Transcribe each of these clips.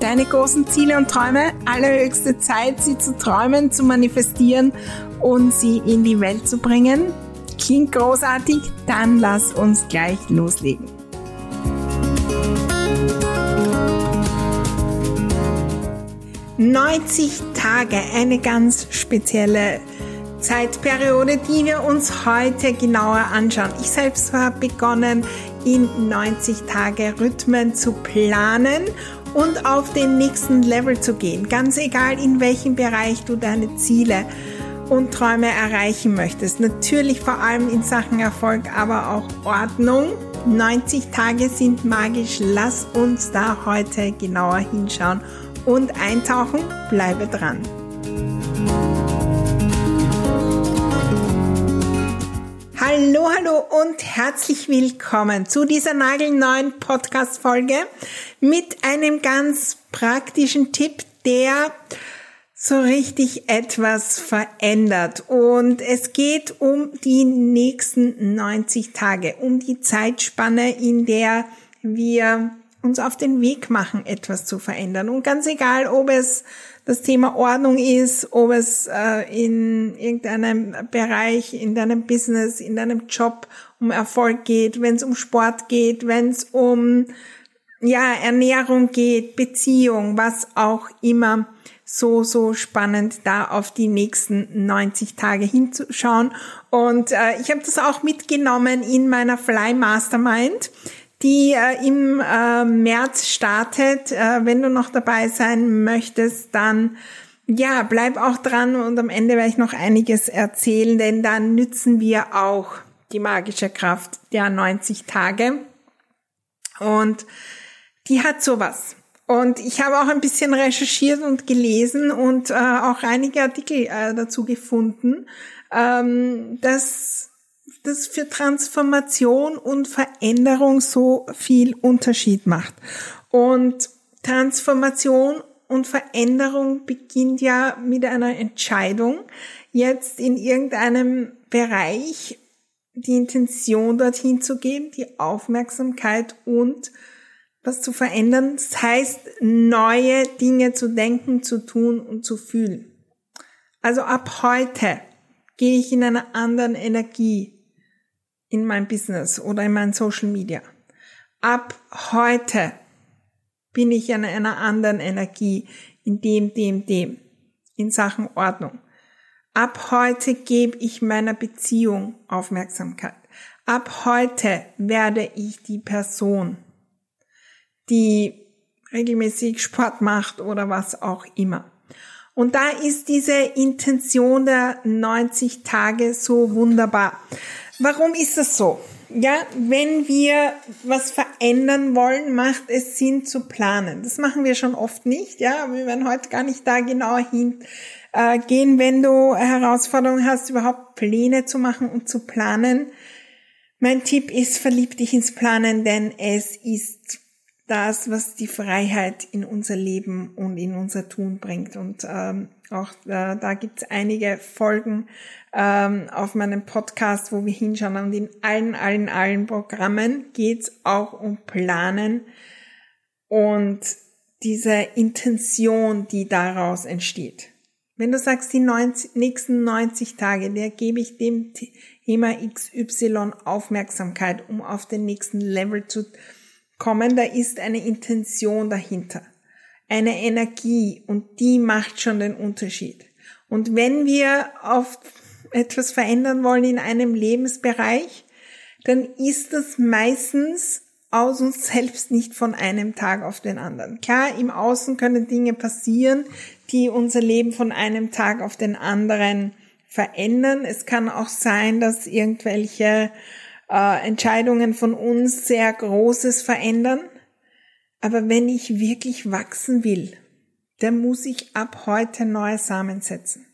deine großen Ziele und Träume. Allerhöchste Zeit, sie zu träumen, zu manifestieren und sie in die Welt zu bringen. Klingt großartig? Dann lass uns gleich loslegen. »90 Tage, eine ganz spezielle Zeitperiode, die wir uns heute genauer anschauen. Ich selbst habe begonnen, in 90 Tage Rhythmen zu planen und auf den nächsten Level zu gehen. Ganz egal, in welchem Bereich du deine Ziele und Träume erreichen möchtest. Natürlich vor allem in Sachen Erfolg, aber auch Ordnung. 90 Tage sind magisch. Lass uns da heute genauer hinschauen und eintauchen. Bleibe dran. Hallo, hallo und herzlich willkommen zu dieser nagelneuen Podcast-Folge mit einem ganz praktischen Tipp, der so richtig etwas verändert. Und es geht um die nächsten 90 Tage, um die Zeitspanne, in der wir uns auf den Weg machen, etwas zu verändern. Und ganz egal, ob es das Thema Ordnung ist, ob es äh, in irgendeinem Bereich, in deinem Business, in deinem Job um Erfolg geht, wenn es um Sport geht, wenn es um ja, Ernährung geht, Beziehung, was auch immer so, so spannend, da auf die nächsten 90 Tage hinzuschauen. Und äh, ich habe das auch mitgenommen in meiner Fly Mastermind die äh, im äh, März startet. Äh, wenn du noch dabei sein möchtest, dann ja, bleib auch dran und am Ende werde ich noch einiges erzählen, denn dann nützen wir auch die magische Kraft der 90 Tage. Und die hat sowas. Und ich habe auch ein bisschen recherchiert und gelesen und äh, auch einige Artikel äh, dazu gefunden, ähm, dass das für Transformation und Veränderung so viel Unterschied macht. Und Transformation und Veränderung beginnt ja mit einer Entscheidung, jetzt in irgendeinem Bereich die Intention dorthin zu geben, die Aufmerksamkeit und was zu verändern. Das heißt, neue Dinge zu denken, zu tun und zu fühlen. Also ab heute gehe ich in einer anderen Energie in mein Business oder in mein Social Media. Ab heute bin ich in einer anderen Energie, in dem, dem, dem, in Sachen Ordnung. Ab heute gebe ich meiner Beziehung Aufmerksamkeit. Ab heute werde ich die Person, die regelmäßig Sport macht oder was auch immer. Und da ist diese Intention der 90 Tage so wunderbar. Warum ist das so? Ja, wenn wir was verändern wollen, macht es Sinn zu planen. Das machen wir schon oft nicht, ja. Wir werden heute gar nicht da genauer hingehen, äh, wenn du Herausforderungen hast, überhaupt Pläne zu machen und zu planen. Mein Tipp ist, verlieb dich ins Planen, denn es ist das, was die Freiheit in unser Leben und in unser Tun bringt. Und ähm, auch äh, da gibt es einige Folgen ähm, auf meinem Podcast, wo wir hinschauen. Und in allen, allen, allen Programmen geht es auch um Planen und diese Intention, die daraus entsteht. Wenn du sagst, die 90, nächsten 90 Tage, der gebe ich dem Thema XY Aufmerksamkeit, um auf den nächsten Level zu kommen, da ist eine Intention dahinter. eine Energie und die macht schon den Unterschied. Und wenn wir auf etwas verändern wollen in einem Lebensbereich, dann ist das meistens aus uns selbst nicht von einem Tag auf den anderen. Klar, im Außen können Dinge passieren, die unser Leben von einem Tag auf den anderen verändern. Es kann auch sein, dass irgendwelche äh, Entscheidungen von uns sehr Großes verändern. Aber wenn ich wirklich wachsen will, dann muss ich ab heute neue Samen setzen.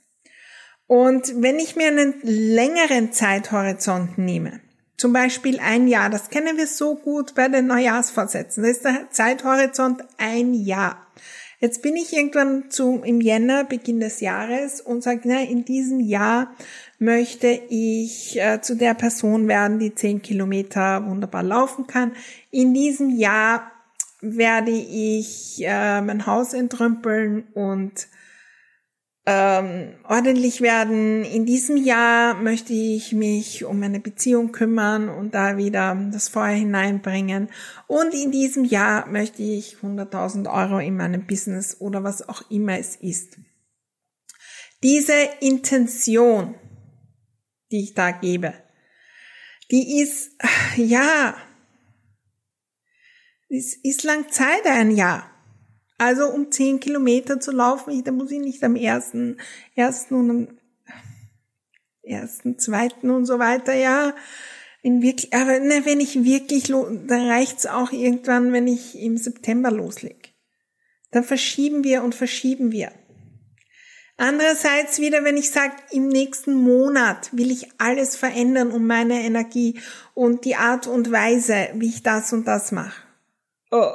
Und wenn ich mir einen längeren Zeithorizont nehme, zum Beispiel ein Jahr, das kennen wir so gut bei den Neujahrsvorsätzen, das ist der Zeithorizont ein Jahr. Jetzt bin ich irgendwann zu, im Jänner, Beginn des Jahres und sage, na, in diesem Jahr möchte ich äh, zu der Person werden, die zehn Kilometer wunderbar laufen kann. In diesem Jahr werde ich äh, mein Haus entrümpeln und ähm, ordentlich werden. In diesem Jahr möchte ich mich um meine Beziehung kümmern und da wieder das Feuer hineinbringen. Und in diesem Jahr möchte ich 100.000 Euro in meinem Business oder was auch immer es ist. Diese Intention, die ich da gebe, die ist, ja, es ist lang Zeit, ein Jahr. Also um zehn Kilometer zu laufen, da muss ich nicht am ersten, ersten und am ersten, zweiten und so weiter, ja. In wirklich, aber ne, wenn ich wirklich, dann reicht's auch irgendwann, wenn ich im September loslege. Dann verschieben wir und verschieben wir. Andererseits wieder, wenn ich sage, im nächsten Monat will ich alles verändern um meine Energie und die Art und Weise, wie ich das und das mache. Oh,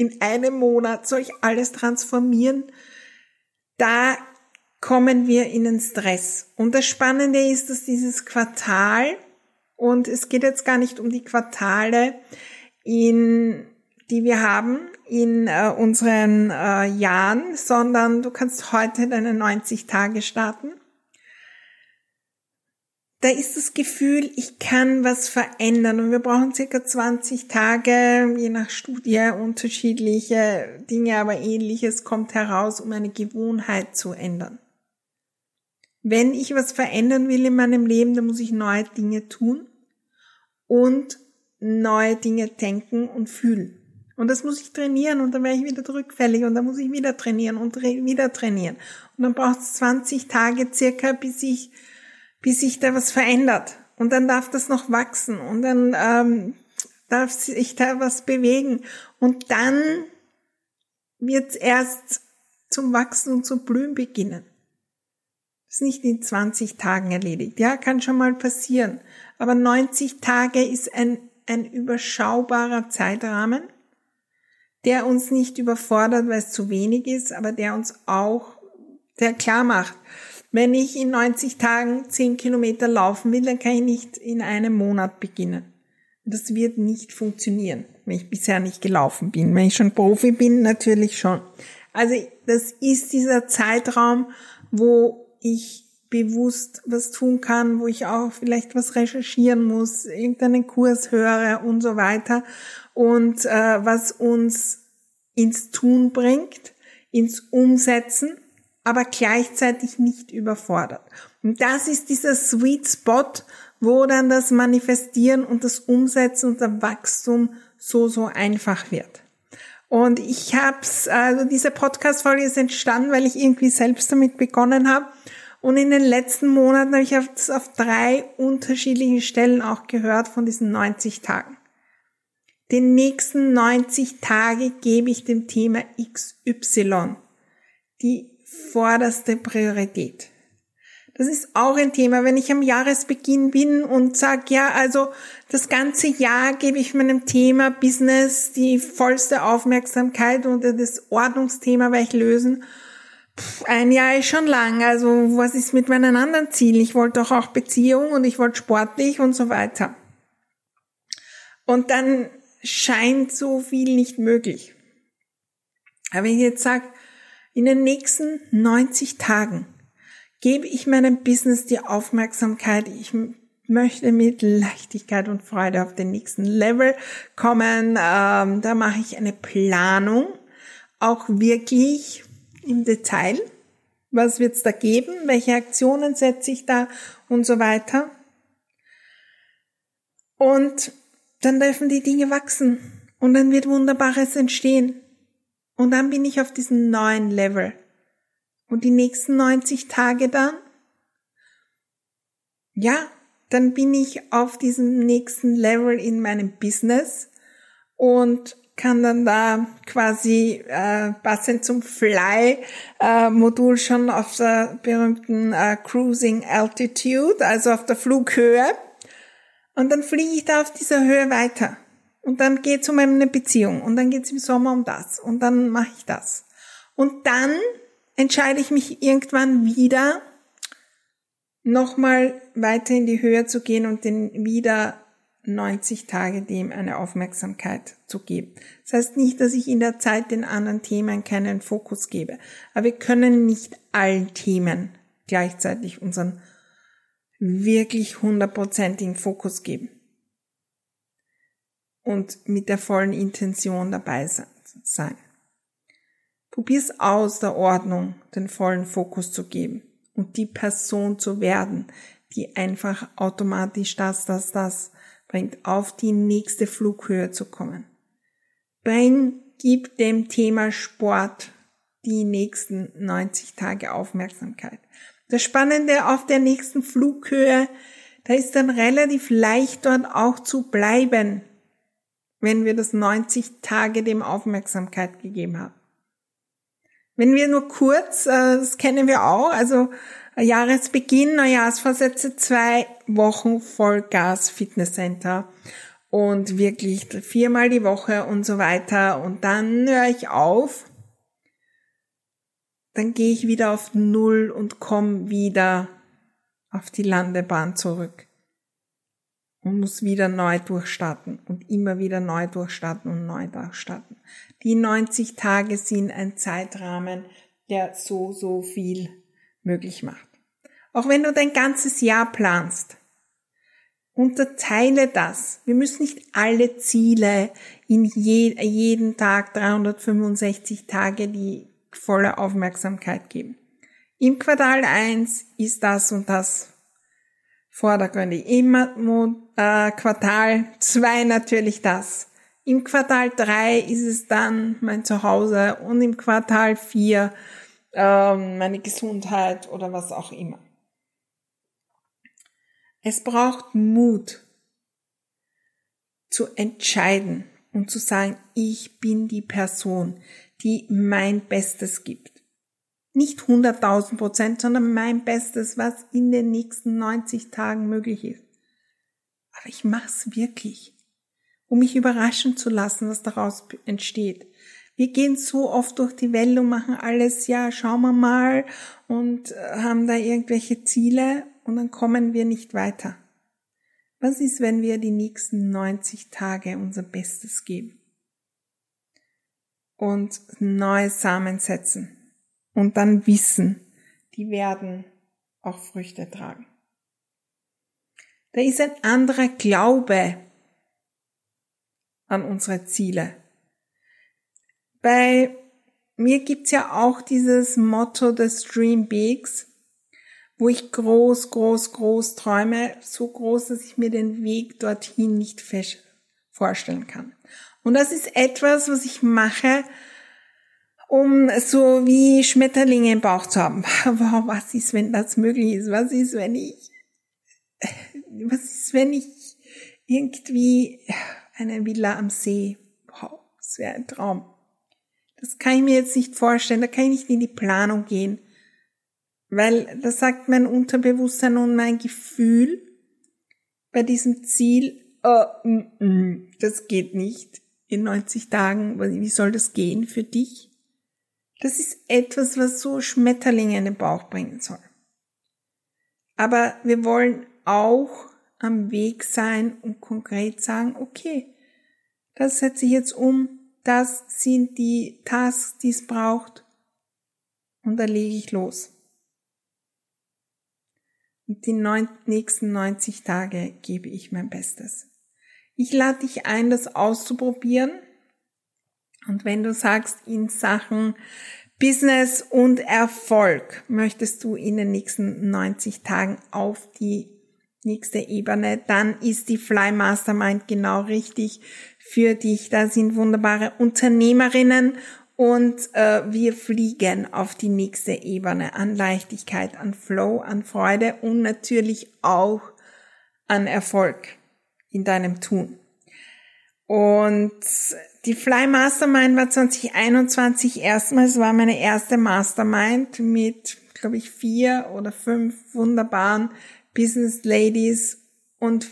in einem Monat soll ich alles transformieren, da kommen wir in den Stress. Und das Spannende ist, dass dieses Quartal, und es geht jetzt gar nicht um die Quartale, in, die wir haben in äh, unseren äh, Jahren, sondern du kannst heute deine 90 Tage starten da ist das Gefühl, ich kann was verändern und wir brauchen circa 20 Tage, je nach Studie unterschiedliche Dinge, aber ähnliches kommt heraus, um eine Gewohnheit zu ändern. Wenn ich was verändern will in meinem Leben, dann muss ich neue Dinge tun und neue Dinge denken und fühlen. Und das muss ich trainieren und dann werde ich wieder rückfällig und dann muss ich wieder trainieren und wieder trainieren. Und dann braucht es 20 Tage circa, bis ich bis sich da was verändert. Und dann darf das noch wachsen und dann ähm, darf sich da was bewegen. Und dann wird es erst zum Wachsen und zum Blühen beginnen. Das ist nicht in 20 Tagen erledigt. Ja, kann schon mal passieren. Aber 90 Tage ist ein, ein überschaubarer Zeitrahmen, der uns nicht überfordert, weil es zu wenig ist, aber der uns auch, der klar macht, wenn ich in 90 Tagen 10 Kilometer laufen will, dann kann ich nicht in einem Monat beginnen. Das wird nicht funktionieren, wenn ich bisher nicht gelaufen bin. Wenn ich schon Profi bin, natürlich schon. Also das ist dieser Zeitraum, wo ich bewusst was tun kann, wo ich auch vielleicht was recherchieren muss, irgendeinen Kurs höre und so weiter. Und äh, was uns ins Tun bringt, ins Umsetzen aber gleichzeitig nicht überfordert. Und das ist dieser Sweet Spot, wo dann das Manifestieren und das Umsetzen und der Wachstum so, so einfach wird. Und ich hab's, also diese Podcast-Folge ist entstanden, weil ich irgendwie selbst damit begonnen habe. Und in den letzten Monaten habe ich das auf drei unterschiedlichen Stellen auch gehört von diesen 90 Tagen. Den nächsten 90 Tage gebe ich dem Thema XY. Die vorderste Priorität. Das ist auch ein Thema, wenn ich am Jahresbeginn bin und sage, ja, also das ganze Jahr gebe ich meinem Thema Business die vollste Aufmerksamkeit und das Ordnungsthema werde ich lösen. Ein Jahr ist schon lang. Also was ist mit meinen anderen Zielen? Ich wollte doch auch Beziehung und ich wollte sportlich und so weiter. Und dann scheint so viel nicht möglich. Aber wenn ich jetzt sage, in den nächsten 90 Tagen gebe ich meinem Business die Aufmerksamkeit. Ich möchte mit Leichtigkeit und Freude auf den nächsten Level kommen. Ähm, da mache ich eine Planung auch wirklich im Detail. Was wird's da geben? Welche Aktionen setze ich da und so weiter? Und dann dürfen die Dinge wachsen und dann wird Wunderbares entstehen. Und dann bin ich auf diesem neuen Level. Und die nächsten 90 Tage dann, ja, dann bin ich auf diesem nächsten Level in meinem Business und kann dann da quasi äh, passend zum Fly-Modul äh, schon auf der berühmten äh, Cruising Altitude, also auf der Flughöhe. Und dann fliege ich da auf dieser Höhe weiter. Und dann geht es um eine Beziehung. Und dann geht es im Sommer um das. Und dann mache ich das. Und dann entscheide ich mich irgendwann wieder, nochmal weiter in die Höhe zu gehen und den wieder 90 Tage dem eine Aufmerksamkeit zu geben. Das heißt nicht, dass ich in der Zeit den anderen Themen keinen Fokus gebe. Aber wir können nicht allen Themen gleichzeitig unseren wirklich hundertprozentigen Fokus geben. Und mit der vollen Intention dabei sein. Probier's aus, der Ordnung den vollen Fokus zu geben und die Person zu werden, die einfach automatisch das, das, das bringt, auf die nächste Flughöhe zu kommen. Bring, gib dem Thema Sport die nächsten 90 Tage Aufmerksamkeit. Das Spannende auf der nächsten Flughöhe, da ist dann relativ leicht dort auch zu bleiben, wenn wir das 90 Tage dem Aufmerksamkeit gegeben haben. Wenn wir nur kurz, äh, das kennen wir auch, also Jahresbeginn, Neujahrsvorsätze, zwei Wochen Vollgas Fitnesscenter. Und wirklich viermal die Woche und so weiter. Und dann höre ich auf, dann gehe ich wieder auf Null und komme wieder auf die Landebahn zurück. Und muss wieder neu durchstarten und immer wieder neu durchstarten und neu durchstarten. Die 90 Tage sind ein Zeitrahmen, der so, so viel möglich macht. Auch wenn du dein ganzes Jahr planst, unterteile das. Wir müssen nicht alle Ziele in je, jeden Tag 365 Tage die volle Aufmerksamkeit geben. Im Quartal 1 ist das und das vordergründig. Im äh, Quartal 2 natürlich das. Im Quartal 3 ist es dann mein Zuhause und im Quartal 4 äh, meine Gesundheit oder was auch immer. Es braucht Mut zu entscheiden und zu sagen, ich bin die Person, die mein Bestes gibt. Nicht 100.000 Prozent, sondern mein Bestes, was in den nächsten 90 Tagen möglich ist. Aber ich mach's wirklich, um mich überraschen zu lassen, was daraus entsteht. Wir gehen so oft durch die Welt und machen alles, ja, schauen wir mal und haben da irgendwelche Ziele und dann kommen wir nicht weiter. Was ist, wenn wir die nächsten 90 Tage unser Bestes geben und neue Samen setzen und dann wissen, die werden auch Früchte tragen. Da ist ein anderer Glaube an unsere Ziele. Bei mir gibt's ja auch dieses Motto des Dream Bigs, wo ich groß, groß, groß träume, so groß, dass ich mir den Weg dorthin nicht vorstellen kann. Und das ist etwas, was ich mache, um so wie Schmetterlinge im Bauch zu haben. Wow, was ist, wenn das möglich ist? Was ist, wenn ich, was ist, wenn ich irgendwie eine Villa am See, wow, das wäre ein Traum. Das kann ich mir jetzt nicht vorstellen, da kann ich nicht in die Planung gehen. Weil das sagt mein Unterbewusstsein und mein Gefühl bei diesem Ziel, oh, mm, mm, das geht nicht in 90 Tagen. Wie soll das gehen für dich? Das ist etwas, was so Schmetterlinge in den Bauch bringen soll. Aber wir wollen auch am Weg sein und konkret sagen, okay, das setze ich jetzt um, das sind die Tasks, die es braucht und da lege ich los. Und die neun, nächsten 90 Tage gebe ich mein Bestes. Ich lade dich ein, das auszuprobieren. Und wenn du sagst, in Sachen Business und Erfolg möchtest du in den nächsten 90 Tagen auf die nächste Ebene, dann ist die Fly Mastermind genau richtig für dich. Da sind wunderbare Unternehmerinnen und äh, wir fliegen auf die nächste Ebene an Leichtigkeit, an Flow, an Freude und natürlich auch an Erfolg in deinem Tun. Und die Fly Mastermind war 2021 erstmals, war meine erste Mastermind mit, glaube ich, vier oder fünf wunderbaren Business Ladies und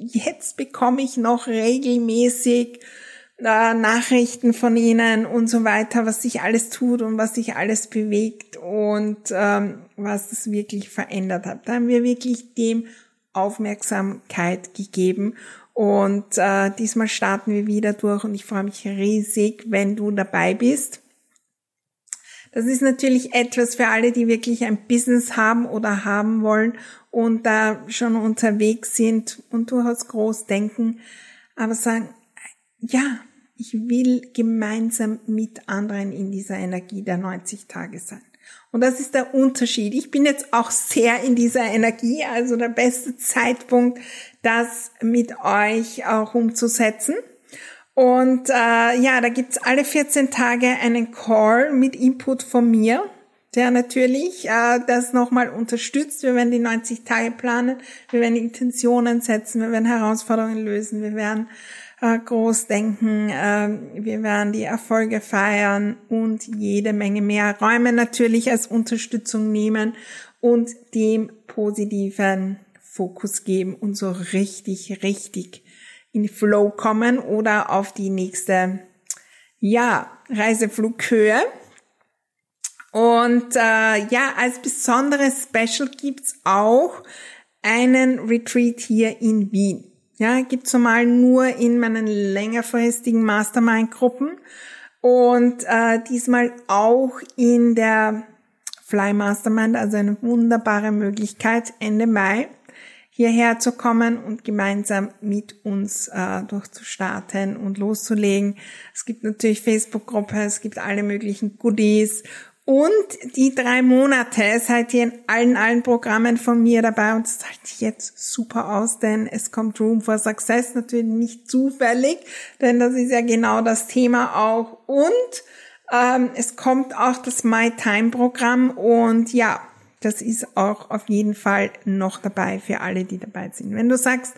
jetzt bekomme ich noch regelmäßig äh, Nachrichten von ihnen und so weiter, was sich alles tut und was sich alles bewegt und ähm, was es wirklich verändert hat. Da haben wir wirklich dem Aufmerksamkeit gegeben und äh, diesmal starten wir wieder durch und ich freue mich riesig, wenn du dabei bist. Das ist natürlich etwas für alle, die wirklich ein Business haben oder haben wollen und da schon unterwegs sind und durchaus groß denken, aber sagen, ja, ich will gemeinsam mit anderen in dieser Energie der 90 Tage sein. Und das ist der Unterschied. Ich bin jetzt auch sehr in dieser Energie, also der beste Zeitpunkt, das mit euch auch umzusetzen. Und äh, ja, da gibt's alle 14 Tage einen Call mit Input von mir. Der natürlich. Äh, das nochmal unterstützt. Wir werden die 90 Tage planen, wir werden Intentionen setzen, wir werden Herausforderungen lösen, wir werden äh, groß denken, äh, wir werden die Erfolge feiern und jede Menge mehr Räume natürlich als Unterstützung nehmen und dem positiven Fokus geben und so richtig, richtig in Flow kommen oder auf die nächste, ja, Reiseflughöhe. Und äh, ja, als besonderes Special gibt's auch einen Retreat hier in Wien. Ja, gibt's normal nur in meinen längerfristigen Mastermind-Gruppen und äh, diesmal auch in der Fly Mastermind, also eine wunderbare Möglichkeit Ende Mai hierher zu kommen und gemeinsam mit uns äh, durchzustarten und loszulegen. Es gibt natürlich Facebook-Gruppe, es gibt alle möglichen Goodies und die drei Monate seid ihr in allen, allen Programmen von mir dabei und es zahlt sich jetzt super aus, denn es kommt Room for Success natürlich nicht zufällig, denn das ist ja genau das Thema auch. Und ähm, es kommt auch das My Time Programm und ja, das ist auch auf jeden Fall noch dabei für alle, die dabei sind. Wenn du sagst,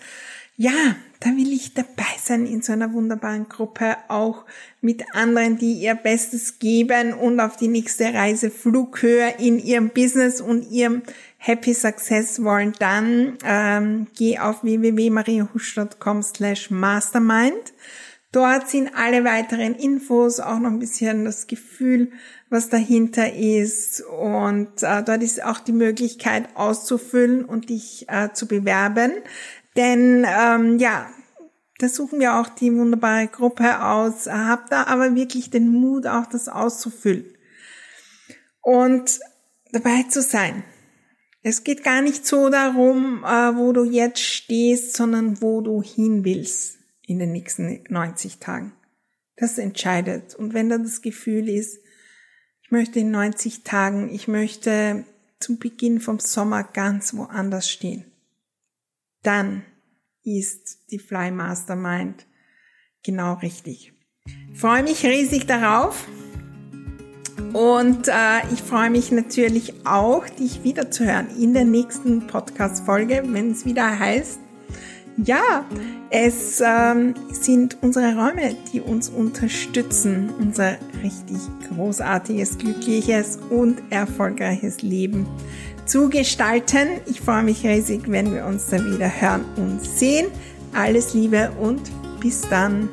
ja, da will ich dabei sein in so einer wunderbaren Gruppe, auch mit anderen, die ihr Bestes geben und auf die nächste Reise Flughöhe in ihrem Business und ihrem Happy Success wollen, dann ähm, geh auf www.mariahusch.com slash mastermind. Dort sind alle weiteren Infos, auch noch ein bisschen das Gefühl, was dahinter ist. Und äh, dort ist auch die Möglichkeit auszufüllen und dich äh, zu bewerben. Denn ähm, ja, da suchen wir auch die wunderbare Gruppe aus. Habt da aber wirklich den Mut, auch das auszufüllen und dabei zu sein. Es geht gar nicht so darum, äh, wo du jetzt stehst, sondern wo du hin willst in den nächsten 90 Tagen. Das entscheidet. Und wenn da das Gefühl ist, möchte in 90 Tagen, ich möchte zum Beginn vom Sommer ganz woanders stehen, dann ist die Fly Mastermind genau richtig. Ich freue mich riesig darauf und äh, ich freue mich natürlich auch, dich wiederzuhören in der nächsten Podcast-Folge, wenn es wieder heißt, ja, es ähm, sind unsere Räume, die uns unterstützen, unser richtig großartiges, glückliches und erfolgreiches Leben zu gestalten. Ich freue mich riesig, wenn wir uns da wieder hören und sehen. Alles Liebe und bis dann.